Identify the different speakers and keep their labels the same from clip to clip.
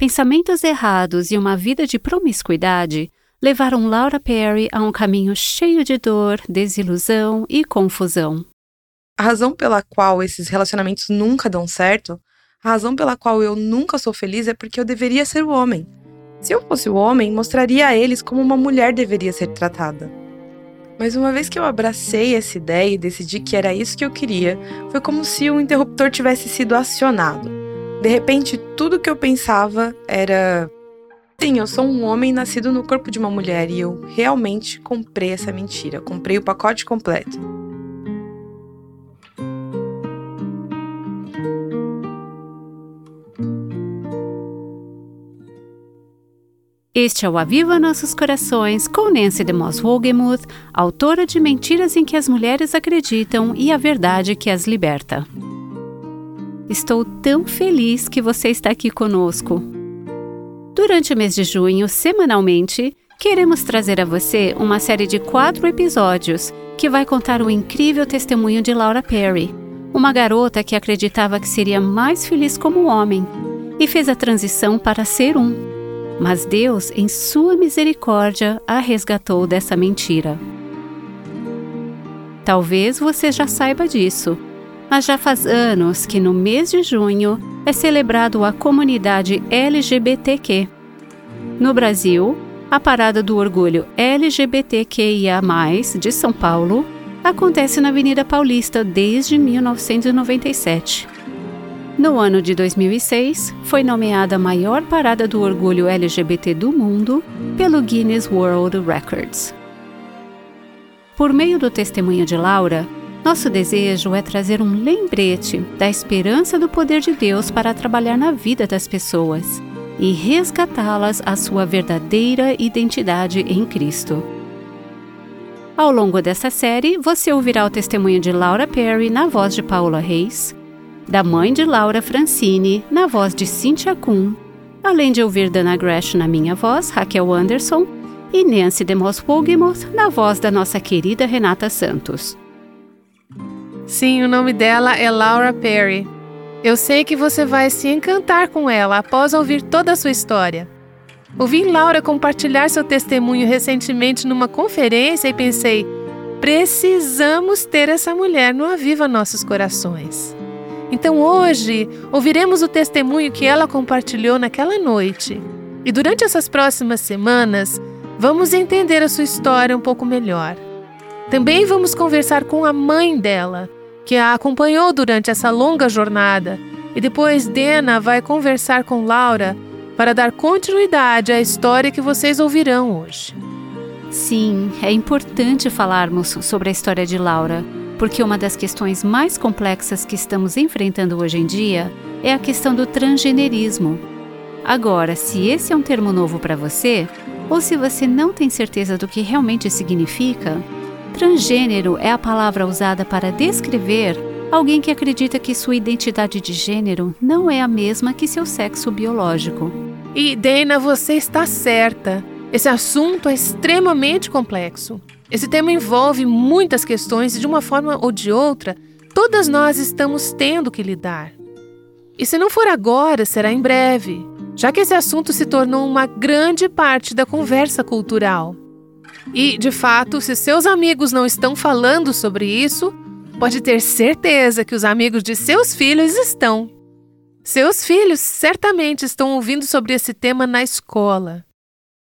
Speaker 1: pensamentos errados e uma vida de promiscuidade levaram Laura Perry a um caminho cheio de dor, desilusão e confusão.
Speaker 2: A razão pela qual esses relacionamentos nunca dão certo, a razão pela qual eu nunca sou feliz é porque eu deveria ser o homem. Se eu fosse o homem, mostraria a eles como uma mulher deveria ser tratada. Mas uma vez que eu abracei essa ideia e decidi que era isso que eu queria, foi como se o interruptor tivesse sido acionado. De repente, tudo que eu pensava era Sim, eu sou um homem nascido no corpo de uma mulher e eu realmente comprei essa mentira. Comprei o pacote completo.
Speaker 1: Este é o Aviva Nossos Corações com Nancy DeMoss Wogemuth, autora de Mentiras em que as Mulheres Acreditam e a Verdade que as Liberta. Estou tão feliz que você está aqui conosco. Durante o mês de junho, semanalmente, queremos trazer a você uma série de quatro episódios que vai contar o incrível testemunho de Laura Perry, uma garota que acreditava que seria mais feliz como homem e fez a transição para ser um. Mas Deus, em sua misericórdia, a resgatou dessa mentira. Talvez você já saiba disso, mas já faz anos que no mês de junho é celebrado a comunidade LGBTQ. No Brasil, a Parada do Orgulho LGBTQIA, de São Paulo, acontece na Avenida Paulista desde 1997. No ano de 2006, foi nomeada a maior parada do orgulho LGBT do mundo pelo Guinness World Records. Por meio do testemunho de Laura, nosso desejo é trazer um lembrete da esperança do poder de Deus para trabalhar na vida das pessoas e resgatá-las à sua verdadeira identidade em Cristo. Ao longo dessa série, você ouvirá o testemunho de Laura Perry na voz de Paula Reis, da mãe de Laura Francine na voz de Cynthia Kuhn, além de ouvir Dana Gresh na minha voz, Raquel Anderson, e Nancy DeMoss Wogemuth na voz da nossa querida Renata Santos.
Speaker 3: Sim, o nome dela é Laura Perry. Eu sei que você vai se encantar com ela após ouvir toda a sua história. Ouvi Laura compartilhar seu testemunho recentemente numa conferência e pensei: precisamos ter essa mulher no Aviva Nossos Corações. Então hoje ouviremos o testemunho que ela compartilhou naquela noite. E durante essas próximas semanas, vamos entender a sua história um pouco melhor. Também vamos conversar com a mãe dela que a acompanhou durante essa longa jornada, e depois Dena vai conversar com Laura para dar continuidade à história que vocês ouvirão hoje.
Speaker 1: Sim, é importante falarmos sobre a história de Laura, porque uma das questões mais complexas que estamos enfrentando hoje em dia é a questão do transgenerismo. Agora, se esse é um termo novo para você, ou se você não tem certeza do que realmente significa, Transgênero é a palavra usada para descrever alguém que acredita que sua identidade de gênero não é a mesma que seu sexo biológico.
Speaker 3: E, Dana, você está certa. Esse assunto é extremamente complexo. Esse tema envolve muitas questões e, de uma forma ou de outra, todas nós estamos tendo que lidar. E se não for agora, será em breve, já que esse assunto se tornou uma grande parte da conversa cultural. E, de fato, se seus amigos não estão falando sobre isso, pode ter certeza que os amigos de seus filhos estão. Seus filhos certamente estão ouvindo sobre esse tema na escola.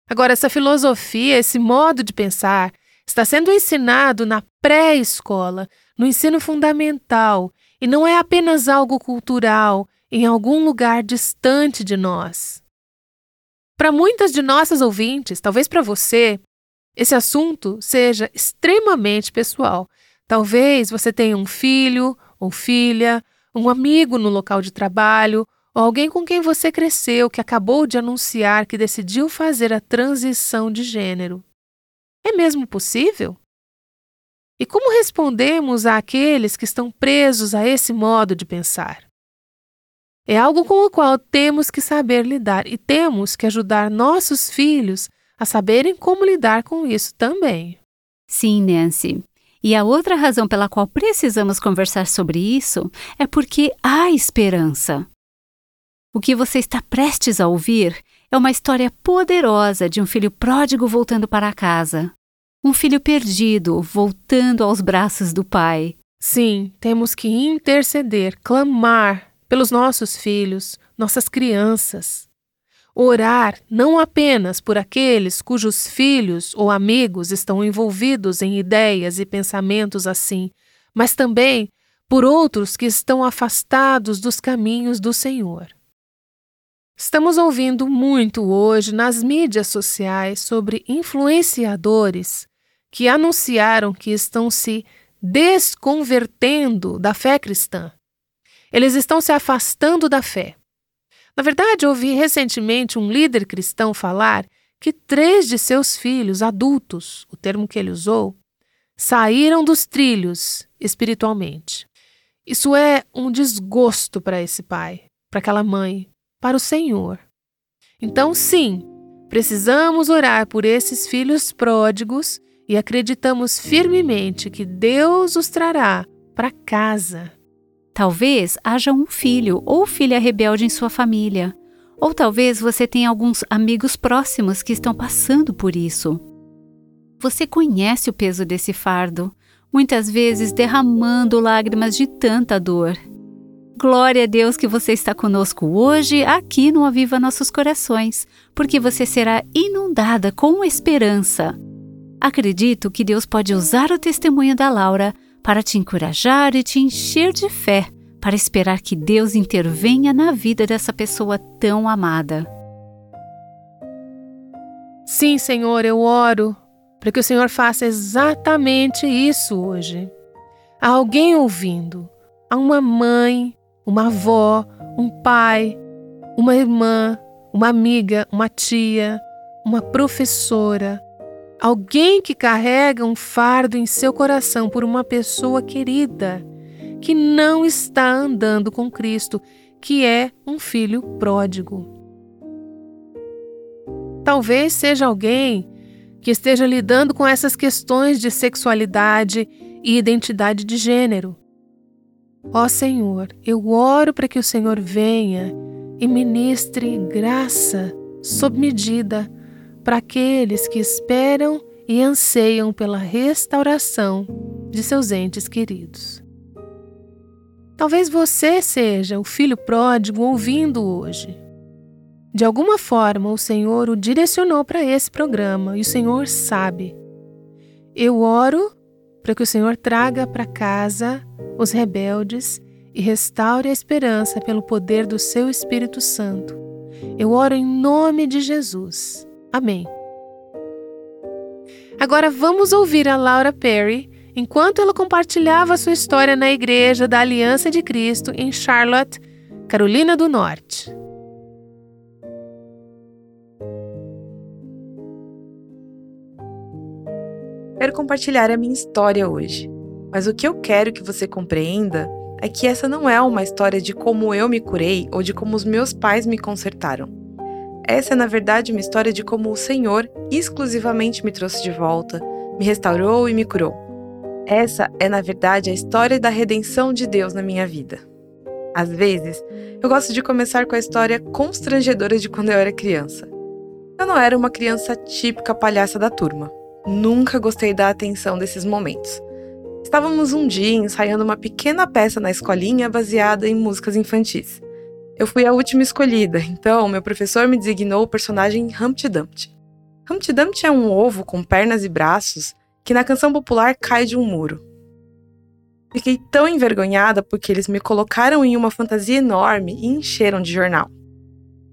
Speaker 3: Agora, essa filosofia, esse modo de pensar, está sendo ensinado na pré-escola, no ensino fundamental, e não é apenas algo cultural em algum lugar distante de nós. Para muitas de nossas ouvintes, talvez para você, esse assunto seja extremamente pessoal. Talvez você tenha um filho ou filha, um amigo no local de trabalho ou alguém com quem você cresceu que acabou de anunciar que decidiu fazer a transição de gênero. É mesmo possível? E como respondemos àqueles que estão presos a esse modo de pensar? É algo com o qual temos que saber lidar e temos que ajudar nossos filhos a saberem como lidar com isso também.
Speaker 1: Sim, Nancy. E a outra razão pela qual precisamos conversar sobre isso é porque há esperança. O que você está prestes a ouvir é uma história poderosa de um filho pródigo voltando para casa. Um filho perdido voltando aos braços do pai.
Speaker 3: Sim, temos que interceder, clamar pelos nossos filhos, nossas crianças. Orar não apenas por aqueles cujos filhos ou amigos estão envolvidos em ideias e pensamentos assim, mas também por outros que estão afastados dos caminhos do Senhor. Estamos ouvindo muito hoje nas mídias sociais sobre influenciadores que anunciaram que estão se desconvertendo da fé cristã. Eles estão se afastando da fé. Na verdade, ouvi recentemente um líder cristão falar que três de seus filhos adultos, o termo que ele usou, saíram dos trilhos espiritualmente. Isso é um desgosto para esse pai, para aquela mãe, para o Senhor. Então, sim, precisamos orar por esses filhos pródigos e acreditamos firmemente que Deus os trará para casa.
Speaker 1: Talvez haja um filho ou filha rebelde em sua família. Ou talvez você tenha alguns amigos próximos que estão passando por isso. Você conhece o peso desse fardo, muitas vezes derramando lágrimas de tanta dor. Glória a Deus que você está conosco hoje, aqui no Aviva Nossos Corações, porque você será inundada com esperança. Acredito que Deus pode usar o testemunho da Laura para te encorajar e te encher de fé, para esperar que Deus intervenha na vida dessa pessoa tão amada.
Speaker 3: Sim, Senhor, eu oro para que o Senhor faça exatamente isso hoje. Há alguém ouvindo, há uma mãe, uma avó, um pai, uma irmã, uma amiga, uma tia, uma professora, Alguém que carrega um fardo em seu coração por uma pessoa querida, que não está andando com Cristo, que é um filho pródigo. Talvez seja alguém que esteja lidando com essas questões de sexualidade e identidade de gênero. Ó Senhor, eu oro para que o Senhor venha e ministre graça sob medida para aqueles que esperam e anseiam pela restauração de seus entes queridos. Talvez você seja o filho pródigo ouvindo hoje. De alguma forma, o Senhor o direcionou para esse programa e o Senhor sabe. Eu oro para que o Senhor traga para casa os rebeldes e restaure a esperança pelo poder do seu Espírito Santo. Eu oro em nome de Jesus. Amém. Agora vamos ouvir a Laura Perry enquanto ela compartilhava sua história na Igreja da Aliança de Cristo em Charlotte, Carolina do Norte.
Speaker 2: Quero compartilhar a minha história hoje, mas o que eu quero que você compreenda é que essa não é uma história de como eu me curei ou de como os meus pais me consertaram. Essa é, na verdade, uma história de como o Senhor exclusivamente me trouxe de volta, me restaurou e me curou. Essa é, na verdade, a história da redenção de Deus na minha vida. Às vezes, eu gosto de começar com a história constrangedora de quando eu era criança. Eu não era uma criança típica palhaça da turma. Nunca gostei da atenção desses momentos. Estávamos um dia ensaiando uma pequena peça na escolinha baseada em músicas infantis. Eu fui a última escolhida, então meu professor me designou o personagem Humpty Dumpty. Humpty Dumpty é um ovo com pernas e braços que na canção popular cai de um muro. Fiquei tão envergonhada porque eles me colocaram em uma fantasia enorme e encheram de jornal.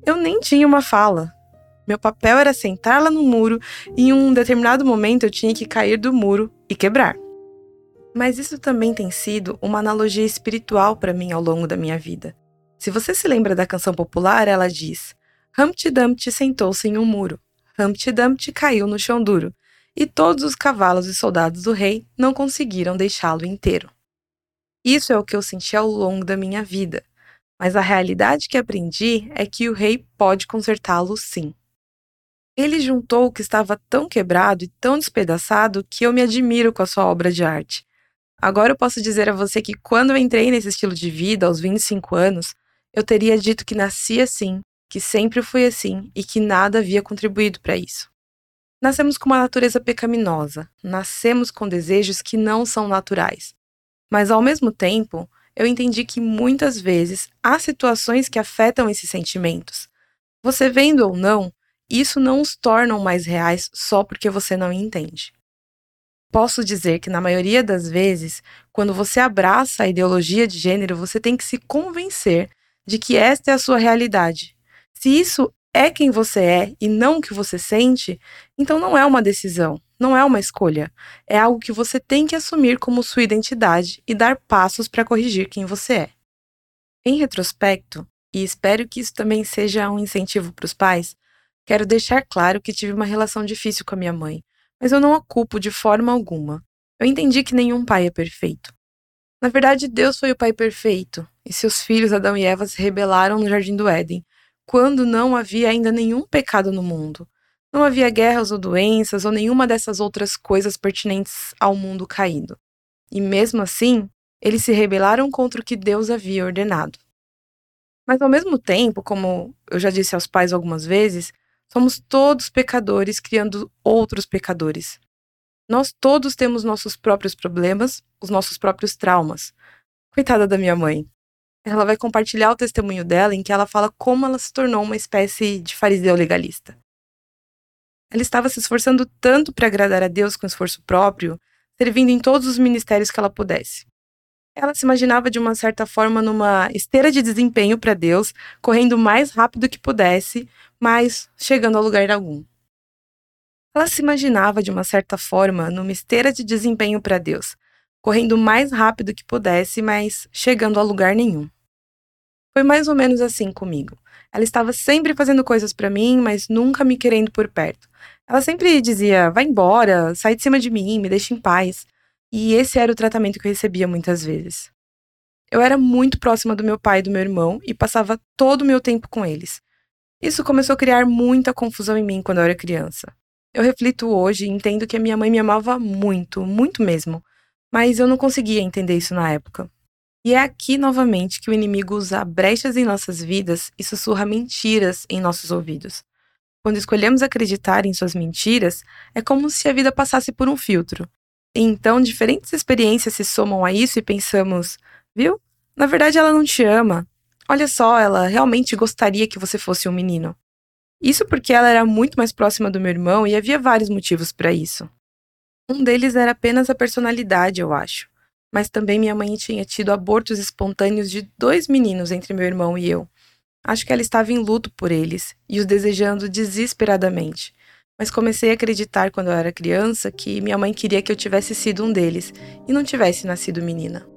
Speaker 2: Eu nem tinha uma fala. Meu papel era sentar lá no muro e em um determinado momento eu tinha que cair do muro e quebrar. Mas isso também tem sido uma analogia espiritual para mim ao longo da minha vida. Se você se lembra da canção popular, ela diz: Humpty Dumpty sentou-se em um muro. Humpty Dumpty caiu no chão duro, e todos os cavalos e soldados do rei não conseguiram deixá-lo inteiro. Isso é o que eu senti ao longo da minha vida, mas a realidade que aprendi é que o rei pode consertá-lo sim. Ele juntou o que estava tão quebrado e tão despedaçado que eu me admiro com a sua obra de arte. Agora eu posso dizer a você que quando eu entrei nesse estilo de vida aos 25 anos, eu teria dito que nasci assim, que sempre fui assim e que nada havia contribuído para isso. Nascemos com uma natureza pecaminosa, nascemos com desejos que não são naturais. Mas ao mesmo tempo, eu entendi que muitas vezes há situações que afetam esses sentimentos. Você vendo ou não, isso não os torna mais reais só porque você não entende. Posso dizer que, na maioria das vezes, quando você abraça a ideologia de gênero, você tem que se convencer de que esta é a sua realidade. Se isso é quem você é e não o que você sente, então não é uma decisão, não é uma escolha. É algo que você tem que assumir como sua identidade e dar passos para corrigir quem você é. Em retrospecto, e espero que isso também seja um incentivo para os pais, quero deixar claro que tive uma relação difícil com a minha mãe, mas eu não a culpo de forma alguma. Eu entendi que nenhum pai é perfeito. Na verdade, Deus foi o pai perfeito, e seus filhos Adão e Eva se rebelaram no jardim do Éden, quando não havia ainda nenhum pecado no mundo. Não havia guerras ou doenças ou nenhuma dessas outras coisas pertinentes ao mundo caído. E mesmo assim, eles se rebelaram contra o que Deus havia ordenado. Mas ao mesmo tempo, como eu já disse aos pais algumas vezes, somos todos pecadores criando outros pecadores. Nós todos temos nossos próprios problemas, os nossos próprios traumas. Coitada da minha mãe ela vai compartilhar o testemunho dela em que ela fala como ela se tornou uma espécie de fariseu legalista. Ela estava se esforçando tanto para agradar a Deus com esforço próprio, servindo em todos os ministérios que ela pudesse. Ela se imaginava de uma certa forma numa esteira de desempenho para Deus, correndo o mais rápido que pudesse, mas chegando a lugar algum. Ela se imaginava de uma certa forma numa esteira de desempenho para Deus, correndo o mais rápido que pudesse, mas chegando a lugar nenhum. Foi mais ou menos assim comigo. Ela estava sempre fazendo coisas para mim, mas nunca me querendo por perto. Ela sempre dizia: vai embora, sai de cima de mim, me deixa em paz. E esse era o tratamento que eu recebia muitas vezes. Eu era muito próxima do meu pai e do meu irmão e passava todo o meu tempo com eles. Isso começou a criar muita confusão em mim quando eu era criança. Eu reflito hoje e entendo que a minha mãe me amava muito, muito mesmo, mas eu não conseguia entender isso na época. E é aqui novamente que o inimigo usa brechas em nossas vidas e sussurra mentiras em nossos ouvidos. Quando escolhemos acreditar em suas mentiras, é como se a vida passasse por um filtro. E então diferentes experiências se somam a isso e pensamos: viu? Na verdade ela não te ama. Olha só, ela realmente gostaria que você fosse um menino. Isso porque ela era muito mais próxima do meu irmão e havia vários motivos para isso. Um deles era apenas a personalidade, eu acho. Mas também minha mãe tinha tido abortos espontâneos de dois meninos entre meu irmão e eu. Acho que ela estava em luto por eles e os desejando desesperadamente. Mas comecei a acreditar quando eu era criança que minha mãe queria que eu tivesse sido um deles e não tivesse nascido menina.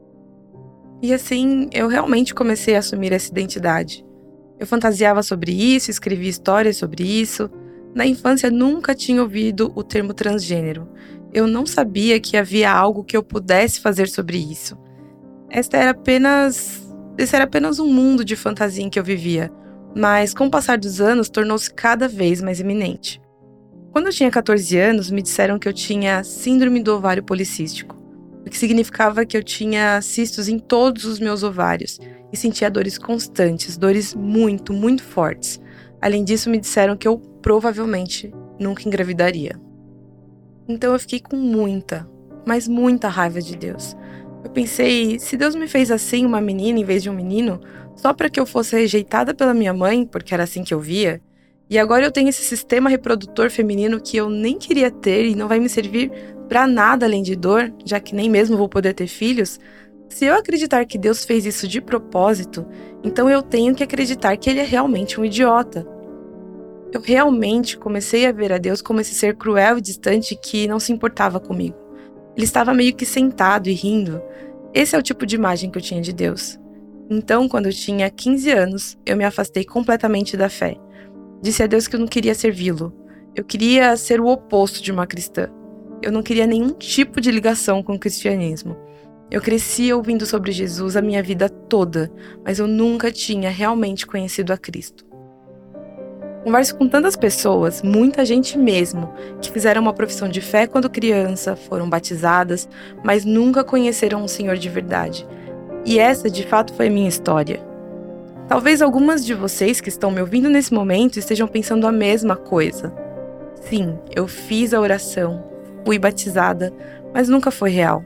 Speaker 2: E assim, eu realmente comecei a assumir essa identidade. Eu fantasiava sobre isso, escrevia histórias sobre isso. Na infância nunca tinha ouvido o termo transgênero eu não sabia que havia algo que eu pudesse fazer sobre isso. Esta era apenas. Esse era apenas um mundo de fantasia em que eu vivia, mas com o passar dos anos tornou-se cada vez mais iminente. Quando eu tinha 14 anos, me disseram que eu tinha síndrome do ovário policístico, o que significava que eu tinha cistos em todos os meus ovários e sentia dores constantes, dores muito, muito fortes. Além disso, me disseram que eu provavelmente nunca engravidaria. Então eu fiquei com muita, mas muita raiva de Deus. Eu pensei, se Deus me fez assim, uma menina em vez de um menino, só para que eu fosse rejeitada pela minha mãe, porque era assim que eu via, e agora eu tenho esse sistema reprodutor feminino que eu nem queria ter e não vai me servir para nada além de dor, já que nem mesmo vou poder ter filhos. Se eu acreditar que Deus fez isso de propósito, então eu tenho que acreditar que ele é realmente um idiota eu realmente comecei a ver a Deus como esse ser cruel e distante que não se importava comigo. Ele estava meio que sentado e rindo. Esse é o tipo de imagem que eu tinha de Deus. Então, quando eu tinha 15 anos, eu me afastei completamente da fé. Disse a Deus que eu não queria servi-lo. Eu queria ser o oposto de uma cristã. Eu não queria nenhum tipo de ligação com o cristianismo. Eu cresci ouvindo sobre Jesus a minha vida toda, mas eu nunca tinha realmente conhecido a Cristo. Converso com tantas pessoas, muita gente mesmo, que fizeram uma profissão de fé quando criança, foram batizadas, mas nunca conheceram um Senhor de verdade. E essa, de fato, foi a minha história. Talvez algumas de vocês que estão me ouvindo nesse momento estejam pensando a mesma coisa. Sim, eu fiz a oração, fui batizada, mas nunca foi real.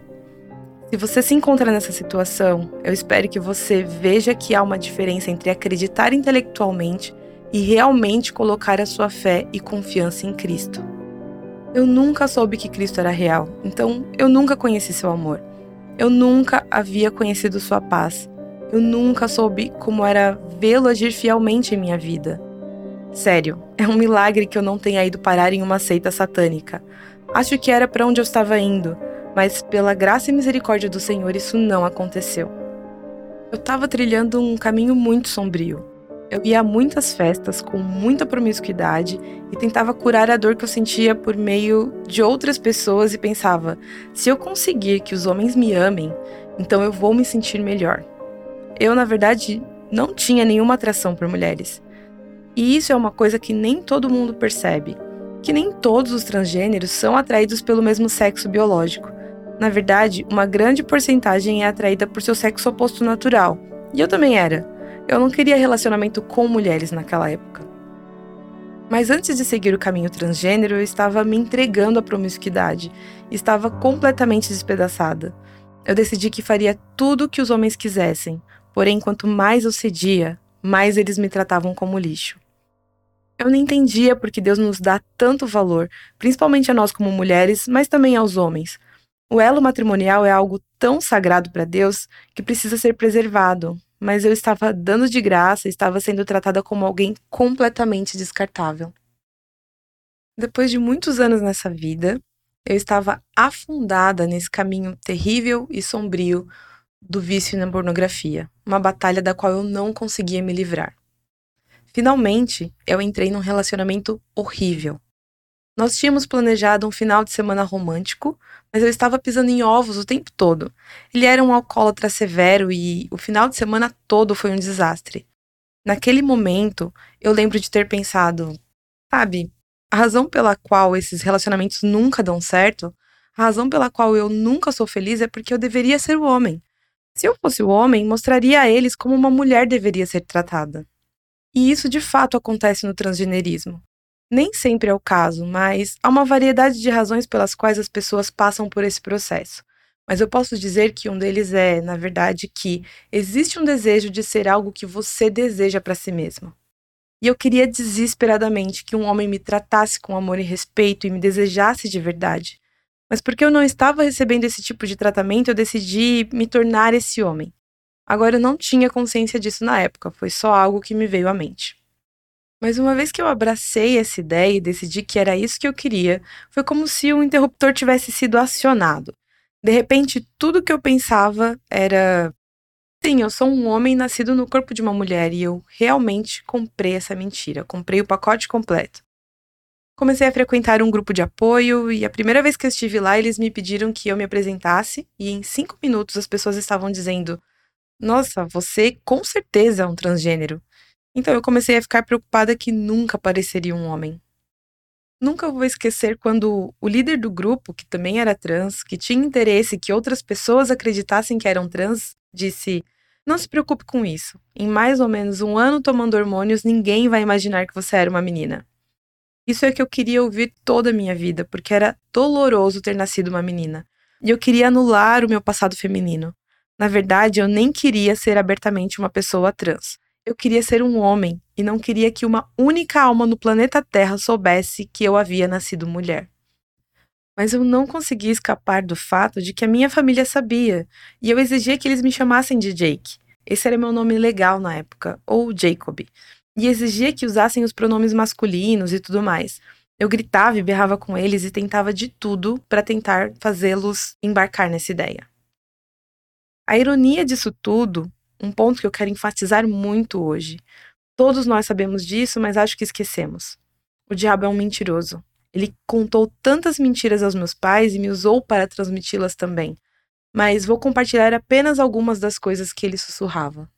Speaker 2: Se você se encontra nessa situação, eu espero que você veja que há uma diferença entre acreditar intelectualmente e realmente colocar a sua fé e confiança em Cristo. Eu nunca soube que Cristo era real, então eu nunca conheci seu amor. Eu nunca havia conhecido sua paz. Eu nunca soube como era vê-lo agir fielmente em minha vida. Sério, é um milagre que eu não tenha ido parar em uma seita satânica. Acho que era para onde eu estava indo, mas pela graça e misericórdia do Senhor isso não aconteceu. Eu estava trilhando um caminho muito sombrio. Eu ia a muitas festas com muita promiscuidade e tentava curar a dor que eu sentia por meio de outras pessoas e pensava: se eu conseguir que os homens me amem, então eu vou me sentir melhor. Eu, na verdade, não tinha nenhuma atração por mulheres. E isso é uma coisa que nem todo mundo percebe, que nem todos os transgêneros são atraídos pelo mesmo sexo biológico. Na verdade, uma grande porcentagem é atraída por seu sexo oposto natural. E eu também era. Eu não queria relacionamento com mulheres naquela época. Mas antes de seguir o caminho transgênero, eu estava me entregando à promiscuidade. Estava completamente despedaçada. Eu decidi que faria tudo o que os homens quisessem, porém, quanto mais eu cedia, mais eles me tratavam como lixo. Eu não entendia porque Deus nos dá tanto valor, principalmente a nós como mulheres, mas também aos homens. O elo matrimonial é algo tão sagrado para Deus que precisa ser preservado, mas eu estava dando de graça estava sendo tratada como alguém completamente descartável. Depois de muitos anos nessa vida, eu estava afundada nesse caminho terrível e sombrio do vício na pornografia, uma batalha da qual eu não conseguia me livrar. Finalmente, eu entrei num relacionamento horrível. Nós tínhamos planejado um final de semana romântico, mas eu estava pisando em ovos o tempo todo. Ele era um alcoólatra severo e o final de semana todo foi um desastre. Naquele momento, eu lembro de ter pensado: sabe, a razão pela qual esses relacionamentos nunca dão certo, a razão pela qual eu nunca sou feliz é porque eu deveria ser o homem. Se eu fosse o homem, mostraria a eles como uma mulher deveria ser tratada. E isso de fato acontece no transgenerismo. Nem sempre é o caso, mas há uma variedade de razões pelas quais as pessoas passam por esse processo. Mas eu posso dizer que um deles é, na verdade, que existe um desejo de ser algo que você deseja para si mesmo. E eu queria desesperadamente que um homem me tratasse com amor e respeito e me desejasse de verdade. Mas porque eu não estava recebendo esse tipo de tratamento, eu decidi me tornar esse homem. Agora eu não tinha consciência disso na época, foi só algo que me veio à mente. Mas uma vez que eu abracei essa ideia e decidi que era isso que eu queria, foi como se o interruptor tivesse sido acionado. De repente, tudo que eu pensava era: sim, eu sou um homem nascido no corpo de uma mulher e eu realmente comprei essa mentira, comprei o pacote completo. Comecei a frequentar um grupo de apoio e a primeira vez que eu estive lá, eles me pediram que eu me apresentasse e em cinco minutos as pessoas estavam dizendo: Nossa, você com certeza é um transgênero. Então eu comecei a ficar preocupada que nunca apareceria um homem. Nunca vou esquecer quando o líder do grupo, que também era trans, que tinha interesse que outras pessoas acreditassem que eram trans, disse: Não se preocupe com isso. Em mais ou menos um ano tomando hormônios, ninguém vai imaginar que você era uma menina. Isso é que eu queria ouvir toda a minha vida, porque era doloroso ter nascido uma menina. E eu queria anular o meu passado feminino. Na verdade, eu nem queria ser abertamente uma pessoa trans. Eu queria ser um homem e não queria que uma única alma no planeta Terra soubesse que eu havia nascido mulher. Mas eu não conseguia escapar do fato de que a minha família sabia, e eu exigia que eles me chamassem de Jake. Esse era meu nome legal na época, ou Jacob. E exigia que usassem os pronomes masculinos e tudo mais. Eu gritava e berrava com eles e tentava de tudo para tentar fazê-los embarcar nessa ideia. A ironia disso tudo um ponto que eu quero enfatizar muito hoje. Todos nós sabemos disso, mas acho que esquecemos. O diabo é um mentiroso. Ele contou tantas mentiras aos meus pais e me usou para transmiti-las também. Mas vou compartilhar apenas algumas das coisas que ele sussurrava.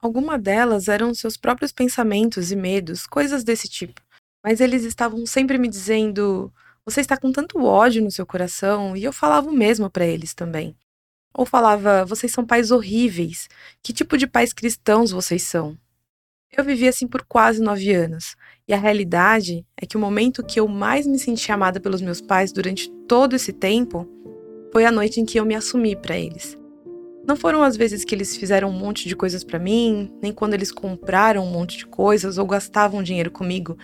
Speaker 2: Algumas delas eram seus próprios pensamentos e medos, coisas desse tipo. Mas eles estavam sempre me dizendo: Você está com tanto ódio no seu coração, e eu falava o mesmo para eles também. Ou falava: vocês são pais horríveis. Que tipo de pais cristãos vocês são? Eu vivi assim por quase nove anos. E a realidade é que o momento que eu mais me senti amada pelos meus pais durante todo esse tempo foi a noite em que eu me assumi para eles. Não foram as vezes que eles fizeram um monte de coisas para mim, nem quando eles compraram um monte de coisas ou gastavam dinheiro comigo,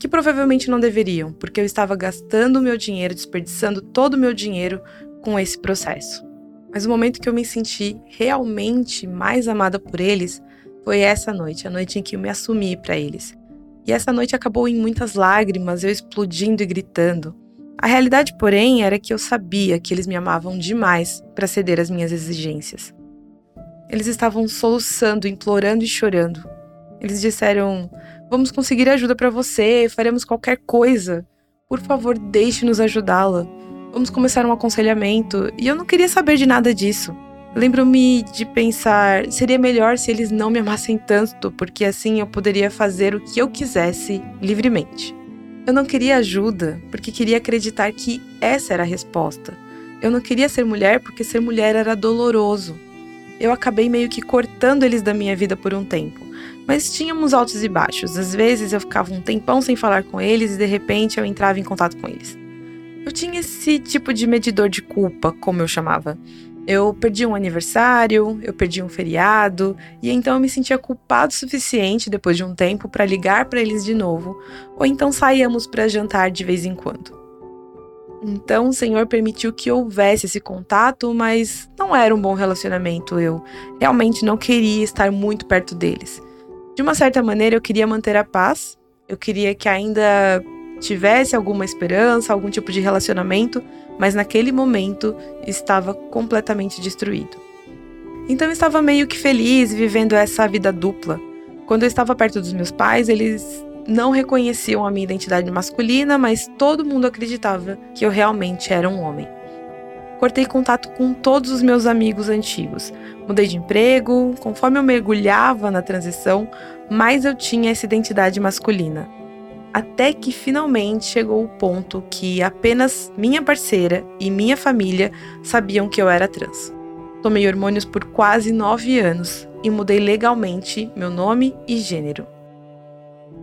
Speaker 2: que provavelmente não deveriam, porque eu estava gastando o meu dinheiro, desperdiçando todo o meu dinheiro com esse processo. Mas o momento que eu me senti realmente mais amada por eles foi essa noite, a noite em que eu me assumi para eles. E essa noite acabou em muitas lágrimas, eu explodindo e gritando. A realidade, porém, era que eu sabia que eles me amavam demais para ceder às minhas exigências. Eles estavam soluçando, implorando e chorando. Eles disseram: Vamos conseguir ajuda para você, faremos qualquer coisa. Por favor, deixe-nos ajudá-la. Vamos começar um aconselhamento. E eu não queria saber de nada disso. Lembro-me de pensar: seria melhor se eles não me amassem tanto, porque assim eu poderia fazer o que eu quisesse livremente. Eu não queria ajuda porque queria acreditar que essa era a resposta. Eu não queria ser mulher porque ser mulher era doloroso. Eu acabei meio que cortando eles da minha vida por um tempo. Mas tínhamos altos e baixos. Às vezes eu ficava um tempão sem falar com eles e de repente eu entrava em contato com eles. Eu tinha esse tipo de medidor de culpa, como eu chamava. Eu perdi um aniversário, eu perdi um feriado, e então eu me sentia culpado o suficiente depois de um tempo para ligar para eles de novo, ou então saíamos para jantar de vez em quando. Então o Senhor permitiu que houvesse esse contato, mas não era um bom relacionamento. Eu realmente não queria estar muito perto deles. De uma certa maneira, eu queria manter a paz, eu queria que ainda tivesse alguma esperança, algum tipo de relacionamento, mas naquele momento estava completamente destruído. Então estava meio que feliz vivendo essa vida dupla. Quando eu estava perto dos meus pais, eles não reconheciam a minha identidade masculina, mas todo mundo acreditava que eu realmente era um homem. Cortei contato com todos os meus amigos antigos. Mudei de emprego, conforme eu mergulhava na transição, mais eu tinha essa identidade masculina até que finalmente chegou o ponto que apenas minha parceira e minha família sabiam que eu era trans. Tomei hormônios por quase nove anos e mudei legalmente meu nome e gênero.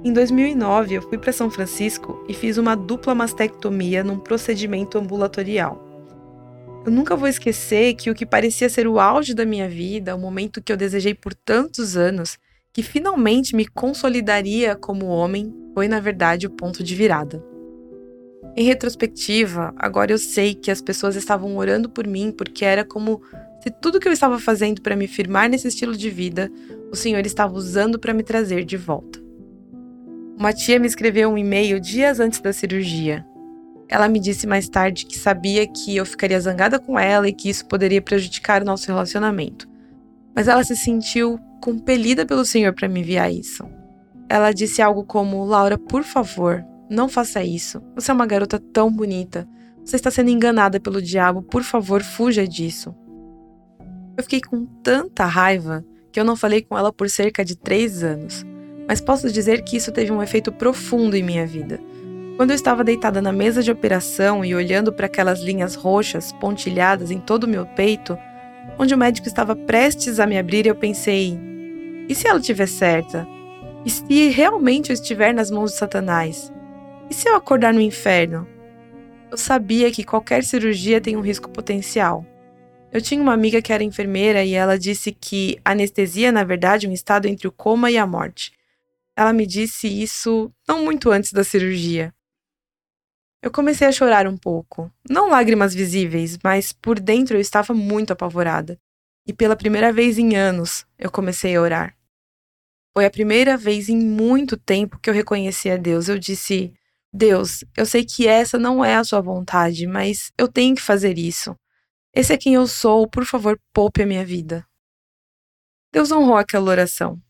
Speaker 2: Em 2009, eu fui para São Francisco e fiz uma dupla mastectomia num procedimento ambulatorial. Eu nunca vou esquecer que o que parecia ser o auge da minha vida, o momento que eu desejei por tantos anos, que finalmente me consolidaria como homem, foi na verdade o ponto de virada. Em retrospectiva, agora eu sei que as pessoas estavam orando por mim porque era como se tudo que eu estava fazendo para me firmar nesse estilo de vida, o Senhor estava usando para me trazer de volta. Uma tia me escreveu um e-mail dias antes da cirurgia. Ela me disse mais tarde que sabia que eu ficaria zangada com ela e que isso poderia prejudicar o nosso relacionamento. Mas ela se sentiu compelida pelo Senhor para me enviar isso. Ela disse algo como: Laura, por favor, não faça isso. Você é uma garota tão bonita. Você está sendo enganada pelo diabo. Por favor, fuja disso. Eu fiquei com tanta raiva que eu não falei com ela por cerca de três anos. Mas posso dizer que isso teve um efeito profundo em minha vida. Quando eu estava deitada na mesa de operação e olhando para aquelas linhas roxas pontilhadas em todo o meu peito, onde o médico estava prestes a me abrir, eu pensei: e se ela estiver certa? E se realmente eu estiver nas mãos de Satanás? E se eu acordar no inferno? Eu sabia que qualquer cirurgia tem um risco potencial. Eu tinha uma amiga que era enfermeira e ela disse que anestesia, na verdade, é um estado entre o coma e a morte. Ela me disse isso não muito antes da cirurgia. Eu comecei a chorar um pouco. Não lágrimas visíveis, mas por dentro eu estava muito apavorada. E pela primeira vez em anos, eu comecei a orar. Foi a primeira vez em muito tempo que eu reconheci a Deus. Eu disse: Deus, eu sei que essa não é a sua vontade, mas eu tenho que fazer isso. Esse é quem eu sou, por favor, poupe a minha vida. Deus honrou aquela oração.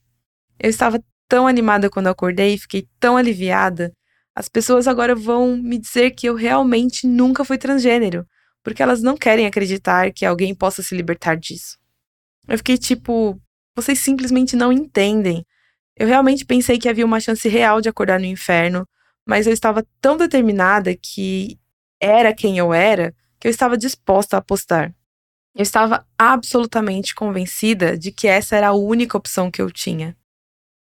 Speaker 2: Eu estava tão animada quando acordei e fiquei tão aliviada. As pessoas agora vão me dizer que eu realmente nunca fui transgênero, porque elas não querem acreditar que alguém possa se libertar disso. Eu fiquei tipo, vocês simplesmente não entendem. Eu realmente pensei que havia uma chance real de acordar no inferno, mas eu estava tão determinada que era quem eu era que eu estava disposta a apostar. Eu estava absolutamente convencida de que essa era a única opção que eu tinha.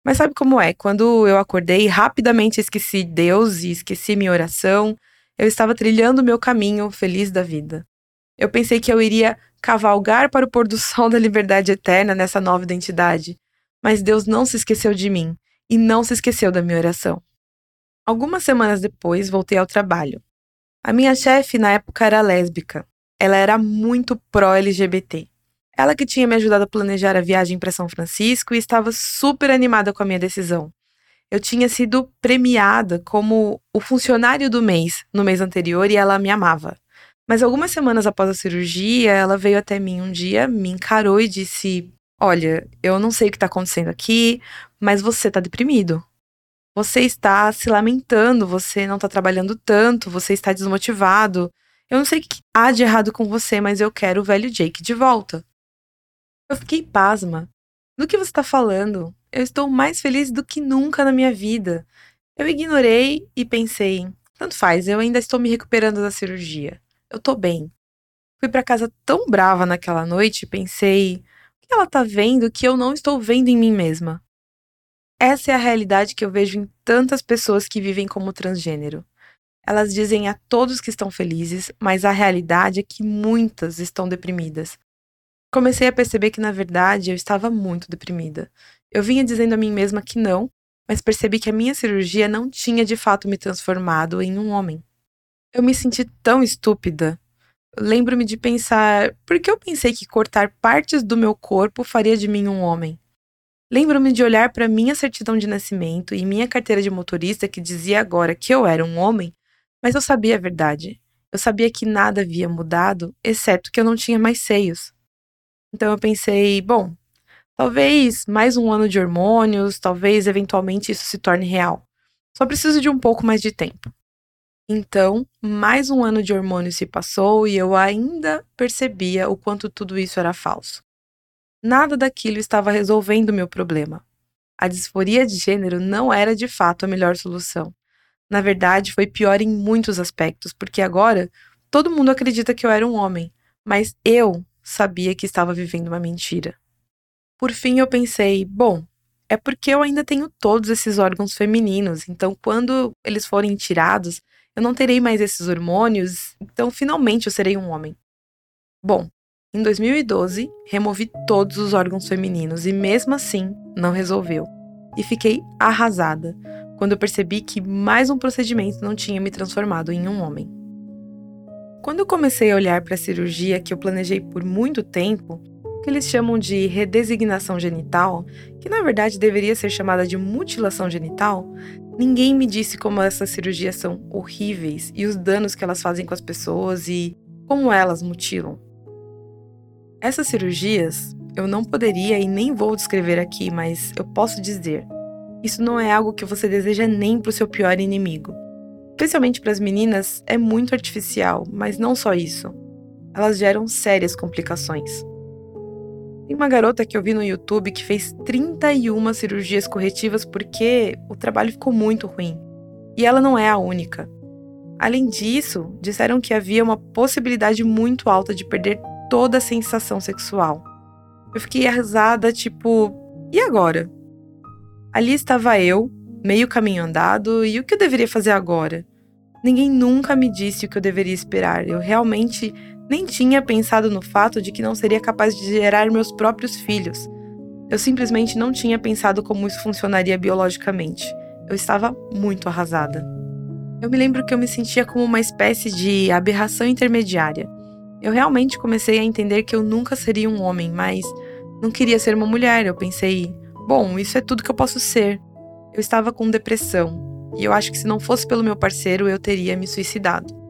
Speaker 2: Mas sabe como é? Quando eu acordei, rapidamente esqueci Deus e esqueci minha oração. Eu estava trilhando meu caminho, feliz da vida. Eu pensei que eu iria cavalgar para o pôr do sol da liberdade eterna nessa nova identidade. Mas Deus não se esqueceu de mim e não se esqueceu da minha oração. Algumas semanas depois, voltei ao trabalho. A minha chefe na época era lésbica ela era muito pró-LGBT. Ela que tinha me ajudado a planejar a viagem para São Francisco e estava super animada com a minha decisão. Eu tinha sido premiada como o funcionário do mês no mês anterior e ela me amava. Mas algumas semanas após a cirurgia, ela veio até mim um dia, me encarou e disse: Olha, eu não sei o que está acontecendo aqui, mas você está deprimido. Você está se lamentando, você não está trabalhando tanto, você está desmotivado. Eu não sei o que há de errado com você, mas eu quero o velho Jake de volta. Eu fiquei pasma. Do que você está falando? Eu estou mais feliz do que nunca na minha vida. Eu ignorei e pensei: tanto faz, eu ainda estou me recuperando da cirurgia. Eu tô bem. Fui para casa tão brava naquela noite e pensei: que ela tá vendo que eu não estou vendo em mim mesma? Essa é a realidade que eu vejo em tantas pessoas que vivem como transgênero. Elas dizem a todos que estão felizes, mas a realidade é que muitas estão deprimidas. Comecei a perceber que, na verdade, eu estava muito deprimida. Eu vinha dizendo a mim mesma que não, mas percebi que a minha cirurgia não tinha de fato me transformado em um homem. Eu me senti tão estúpida. Lembro-me de pensar, por que eu pensei que cortar partes do meu corpo faria de mim um homem? Lembro-me de olhar para minha certidão de nascimento e minha carteira de motorista que dizia agora que eu era um homem mas eu sabia a verdade. Eu sabia que nada havia mudado, exceto que eu não tinha mais seios. Então eu pensei, bom, talvez mais um ano de hormônios, talvez eventualmente isso se torne real. Só preciso de um pouco mais de tempo. Então, mais um ano de hormônios se passou e eu ainda percebia o quanto tudo isso era falso. Nada daquilo estava resolvendo o meu problema. A disforia de gênero não era de fato a melhor solução na verdade, foi pior em muitos aspectos, porque agora todo mundo acredita que eu era um homem, mas eu sabia que estava vivendo uma mentira. Por fim, eu pensei: bom, é porque eu ainda tenho todos esses órgãos femininos, então quando eles forem tirados, eu não terei mais esses hormônios, então finalmente eu serei um homem. Bom, em 2012, removi todos os órgãos femininos e mesmo assim não resolveu. E fiquei arrasada, quando eu percebi que mais um procedimento não tinha me transformado em um homem. Quando eu comecei a olhar para a cirurgia que eu planejei por muito tempo, que eles chamam de redesignação genital, que na verdade deveria ser chamada de mutilação genital, ninguém me disse como essas cirurgias são horríveis e os danos que elas fazem com as pessoas e como elas mutilam. Essas cirurgias eu não poderia e nem vou descrever aqui, mas eu posso dizer isso não é algo que você deseja nem para o seu pior inimigo. Especialmente para as meninas, é muito artificial, mas não só isso. Elas geram sérias complicações. Tem uma garota que eu vi no YouTube que fez 31 cirurgias corretivas porque o trabalho ficou muito ruim. E ela não é a única. Além disso, disseram que havia uma possibilidade muito alta de perder toda a sensação sexual. Eu fiquei arrasada, tipo, e agora? Ali estava eu, meio caminho andado, e o que eu deveria fazer agora? Ninguém nunca me disse o que eu deveria esperar. Eu realmente nem tinha pensado no fato de que não seria capaz de gerar meus próprios filhos. Eu simplesmente não tinha pensado como isso funcionaria biologicamente. Eu estava muito arrasada. Eu me lembro que eu me sentia como uma espécie de aberração intermediária. Eu realmente comecei a entender que eu nunca seria um homem, mas não queria ser uma mulher. Eu pensei, Bom, isso é tudo que eu posso ser. Eu estava com depressão, e eu acho que se não fosse pelo meu parceiro, eu teria me suicidado.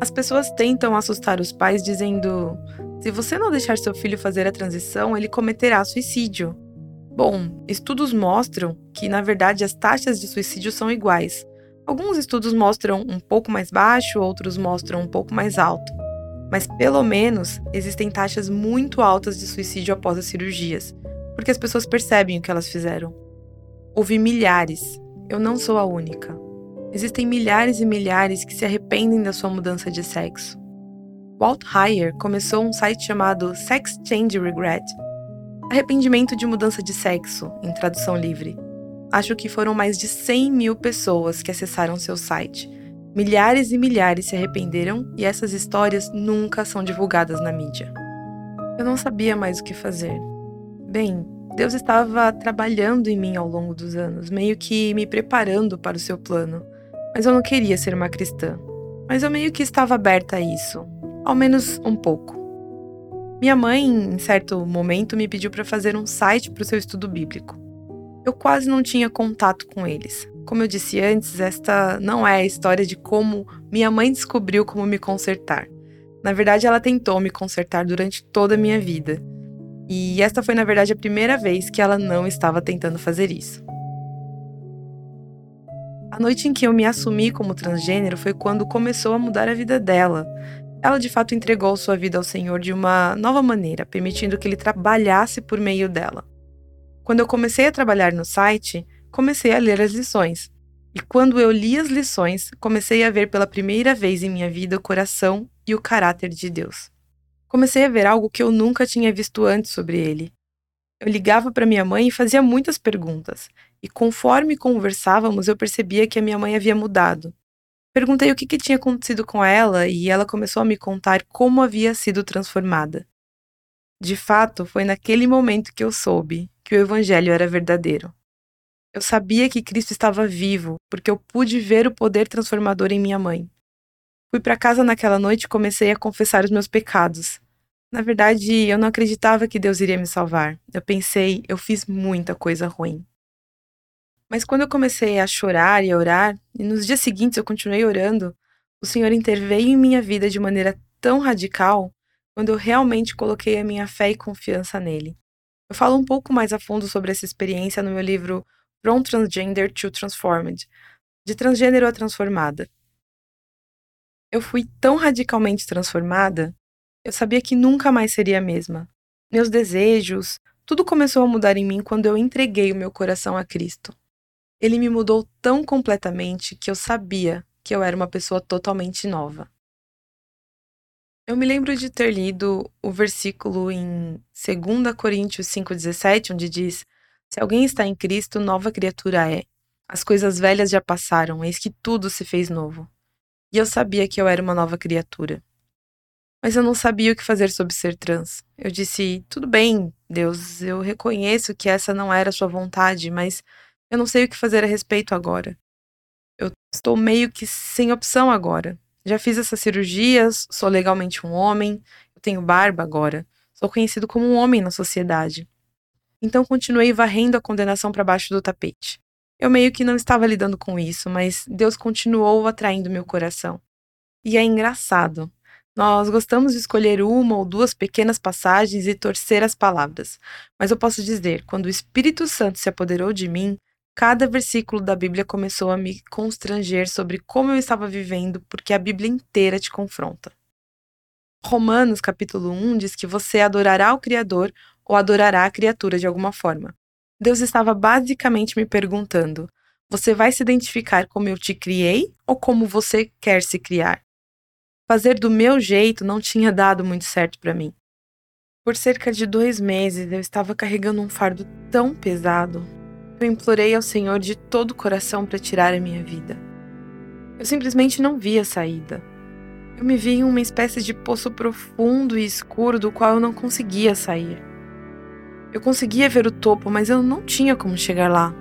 Speaker 2: As pessoas tentam assustar os pais dizendo: se você não deixar seu filho fazer a transição, ele cometerá suicídio. Bom, estudos mostram que, na verdade, as taxas de suicídio são iguais. Alguns estudos mostram um pouco mais baixo, outros mostram um pouco mais alto. Mas, pelo menos, existem taxas muito altas de suicídio após as cirurgias, porque as pessoas percebem o que elas fizeram. Houve milhares, eu não sou a única. Existem milhares e milhares que se arrependem da sua mudança de sexo. Walt Heyer começou um site chamado Sex Change Regret Arrependimento de mudança de sexo, em tradução livre. Acho que foram mais de 100 mil pessoas que acessaram seu site. Milhares e milhares se arrependeram e essas histórias nunca são divulgadas na mídia. Eu não sabia mais o que fazer. Bem, Deus estava trabalhando em mim ao longo dos anos, meio que me preparando para o seu plano. Mas eu não queria ser uma cristã. Mas eu meio que estava aberta a isso, ao menos um pouco. Minha mãe, em certo momento, me pediu para fazer um site para o seu estudo bíblico. Eu quase não tinha contato com eles. Como eu disse antes, esta não é a história de como minha mãe descobriu como me consertar. Na verdade, ela tentou me consertar durante toda a minha vida. E esta foi, na verdade, a primeira vez que ela não estava tentando fazer isso. A noite em que eu me assumi como transgênero foi quando começou a mudar a vida dela. Ela de fato entregou sua vida ao Senhor de uma nova maneira, permitindo que ele trabalhasse por meio dela. Quando eu comecei a trabalhar no site, comecei a ler as lições. E quando eu li as lições, comecei a ver pela primeira vez em minha vida o coração e o caráter de Deus. Comecei a ver algo que eu nunca tinha visto antes sobre ele. Eu ligava para minha mãe e fazia muitas perguntas, e conforme conversávamos, eu percebia que a minha mãe havia mudado. Perguntei o que, que tinha acontecido com ela e ela começou a me contar como havia sido transformada. De fato, foi naquele momento que eu soube que o Evangelho era verdadeiro. Eu sabia que Cristo estava vivo, porque eu pude ver o poder transformador em minha mãe. Fui para casa naquela noite e comecei a confessar os meus pecados. Na verdade, eu não acreditava que Deus iria me salvar. Eu pensei, eu fiz muita coisa ruim. Mas quando eu comecei a chorar e a orar, e nos dias seguintes eu continuei orando, o Senhor interveio em minha vida de maneira tão radical quando eu realmente coloquei a minha fé e confiança nele. Eu falo um pouco mais a fundo sobre essa experiência no meu livro From Transgender to Transformed De Transgênero a Transformada. Eu fui tão radicalmente transformada, eu sabia que nunca mais seria a mesma. Meus desejos, tudo começou a mudar em mim quando eu entreguei o meu coração a Cristo. Ele me mudou tão completamente que eu sabia que eu era uma pessoa totalmente nova. Eu me lembro de ter lido o versículo em 2 Coríntios 5,17, onde diz: Se alguém está em Cristo, nova criatura é. As coisas velhas já passaram, eis que tudo se fez novo. E eu sabia que eu era uma nova criatura. Mas eu não sabia o que fazer sobre ser trans. Eu disse: Tudo bem, Deus, eu reconheço que essa não era sua vontade, mas eu não sei o que fazer a respeito agora. Eu estou meio que sem opção agora. Já fiz essas cirurgias, sou legalmente um homem, eu tenho barba agora. Sou conhecido como um homem na sociedade. Então continuei varrendo a condenação para baixo do tapete. Eu meio que não estava lidando com isso, mas Deus continuou atraindo meu coração. E é engraçado. Nós gostamos de escolher uma ou duas pequenas passagens e torcer as palavras. Mas eu posso dizer, quando o Espírito Santo se apoderou de mim, Cada versículo da Bíblia começou a me constranger sobre como eu estava vivendo, porque a Bíblia inteira te confronta. Romanos capítulo 1 diz que você adorará o Criador ou adorará a criatura de alguma forma. Deus estava basicamente me perguntando: você vai se identificar como eu te criei ou como você quer se criar? Fazer do meu jeito não tinha dado muito certo para mim. Por cerca de dois meses eu estava carregando um fardo tão pesado, eu implorei ao Senhor de todo o coração para tirar a minha vida. Eu simplesmente não via saída. Eu me vi em uma espécie de poço profundo e escuro do qual eu não conseguia sair. Eu conseguia ver o topo, mas eu não tinha como chegar lá.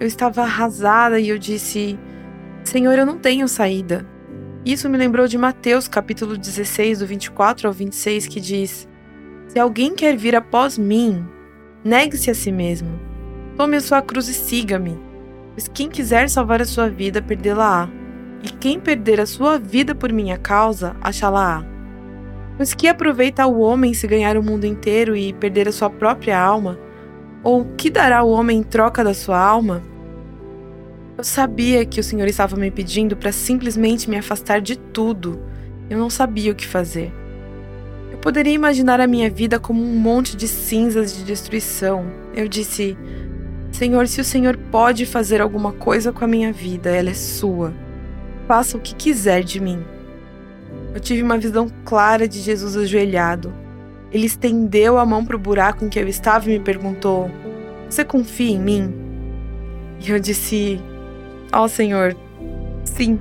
Speaker 2: Eu estava arrasada e eu disse: Senhor, eu não tenho saída. Isso me lembrou de Mateus capítulo 16, do 24 ao 26, que diz: Se alguém quer vir após mim, negue-se a si mesmo Tome a sua cruz e siga-me. Pois quem quiser salvar a sua vida, perdê-la-á. E quem perder a sua vida por minha causa, achá-la-á. Pois que aproveita o homem se ganhar o mundo inteiro e perder a sua própria alma? Ou que dará o homem em troca da sua alma? Eu sabia que o Senhor estava me pedindo para simplesmente me afastar de tudo. Eu não sabia o que fazer. Eu poderia imaginar a minha vida como um monte de cinzas de destruição. Eu disse: Senhor, se o Senhor pode fazer alguma coisa com a minha vida, ela é sua. Faça o que quiser de mim. Eu tive uma visão clara de Jesus ajoelhado. Ele estendeu a mão para o buraco em que eu estava e me perguntou: Você confia em mim? E eu disse: Ó oh, Senhor, sim.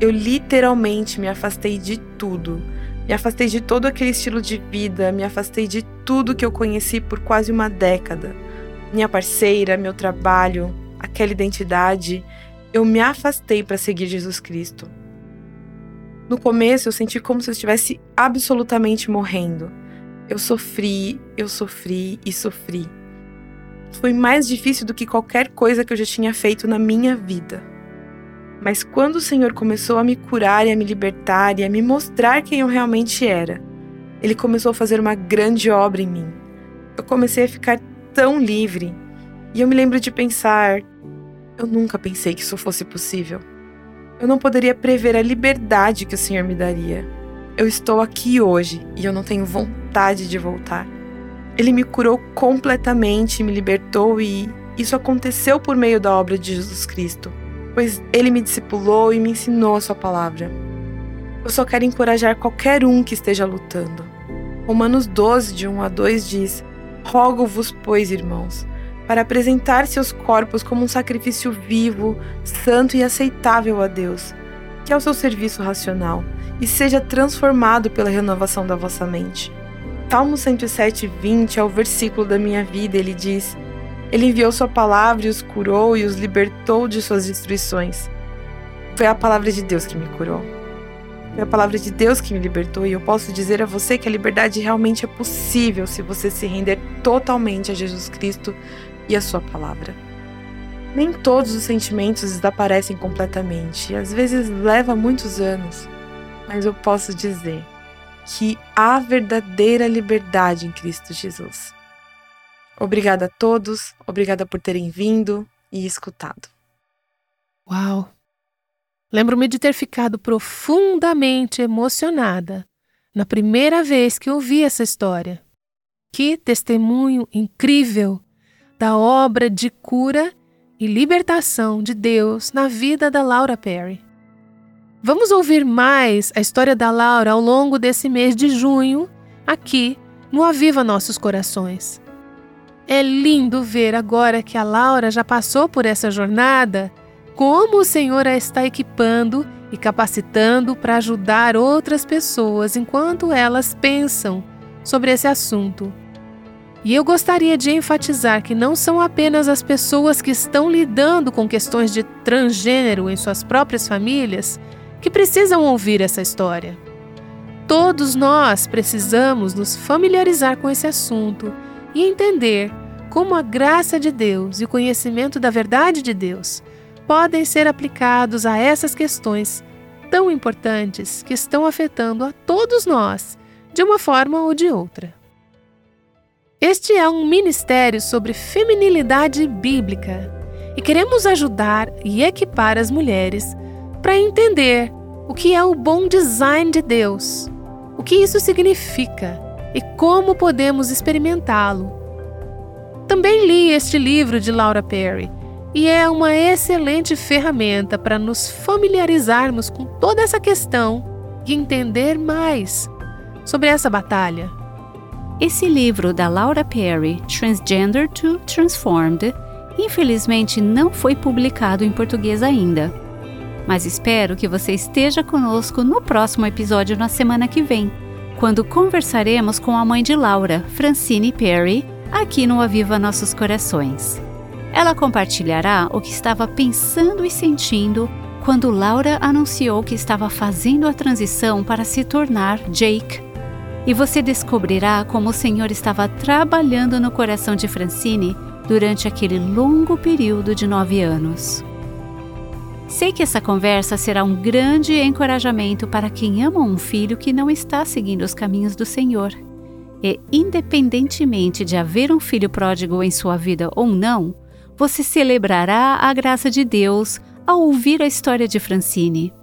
Speaker 2: Eu literalmente me afastei de tudo. Me afastei de todo aquele estilo de vida, me afastei de tudo que eu conheci por quase uma década. Minha parceira, meu trabalho, aquela identidade. Eu me afastei para seguir Jesus Cristo. No começo eu senti como se eu estivesse absolutamente morrendo. Eu sofri, eu sofri e sofri. Foi mais difícil do que qualquer coisa que eu já tinha feito na minha vida. Mas quando o Senhor começou a me curar e a me libertar e a me mostrar quem eu realmente era, Ele começou a fazer uma grande obra em mim. Eu comecei a ficar tão livre. E eu me lembro de pensar: eu nunca pensei que isso fosse possível. Eu não poderia prever a liberdade que o Senhor me daria. Eu estou aqui hoje e eu não tenho vontade de voltar. Ele me curou completamente, me libertou e isso aconteceu por meio da obra de Jesus Cristo pois ele me discipulou e me ensinou a sua palavra. Eu só quero encorajar qualquer um que esteja lutando. Romanos 12, de 1 a 2 diz: Rogo-vos, pois, irmãos, para apresentar seus corpos como um sacrifício vivo, santo e aceitável a Deus, que é o seu serviço racional, e seja transformado pela renovação da vossa mente. Salmo 107, 20 é o versículo da minha vida, ele diz: ele enviou sua palavra e os curou e os libertou de suas destruições. Foi a palavra de Deus que me curou. Foi a palavra de Deus que me libertou e eu posso dizer a você que a liberdade realmente é possível se você se render totalmente a Jesus Cristo e a sua palavra. Nem todos os sentimentos desaparecem completamente às vezes leva muitos anos, mas eu posso dizer que há verdadeira liberdade em Cristo Jesus. Obrigada a todos, obrigada por terem vindo e escutado.
Speaker 3: Uau! Lembro-me de ter ficado profundamente emocionada na primeira vez que ouvi essa história. Que testemunho incrível da obra de cura e libertação de Deus na vida da Laura Perry. Vamos ouvir mais a história da Laura ao longo desse mês de junho, aqui no Aviva Nossos Corações. É lindo ver agora que a Laura já passou por essa jornada, como o Senhor a está equipando e capacitando para ajudar outras pessoas enquanto elas pensam sobre esse assunto. E eu gostaria de enfatizar que não são apenas as pessoas que estão lidando com questões de transgênero em suas próprias famílias que precisam ouvir essa história. Todos nós precisamos nos familiarizar com esse assunto e entender como a graça de Deus e o conhecimento da verdade de Deus podem ser aplicados a essas questões tão importantes que estão afetando a todos nós, de uma forma ou de outra. Este é um ministério sobre feminilidade bíblica e queremos ajudar e equipar as mulheres para entender o que é o bom design de Deus, o que isso significa e como podemos experimentá-lo. Também li este livro de Laura Perry e é uma excelente ferramenta para nos familiarizarmos com toda essa questão e entender mais sobre essa batalha.
Speaker 1: Esse livro da Laura Perry, Transgender to Transformed, infelizmente não foi publicado em português ainda. Mas espero que você esteja conosco no próximo episódio na semana que vem quando conversaremos com a mãe de Laura, Francine Perry, aqui no Aviva Nossos Corações. Ela compartilhará o que estava pensando e sentindo quando Laura anunciou que estava fazendo a transição para se tornar Jake. E você descobrirá como o Senhor estava trabalhando no coração de Francine durante aquele longo período de nove anos. Sei que essa conversa será um grande encorajamento para quem ama um filho que não está seguindo os caminhos do Senhor. E, independentemente de haver um filho pródigo em sua vida ou não, você celebrará a graça de Deus ao ouvir a história de Francine.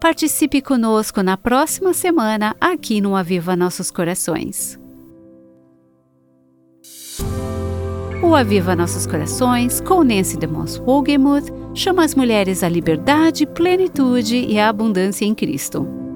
Speaker 1: Participe conosco na próxima semana aqui no Aviva Nossos Corações. O Aviva Nossos Corações, com Nancy DeMoss Wogemuth, chama as mulheres à liberdade, plenitude e à abundância em Cristo.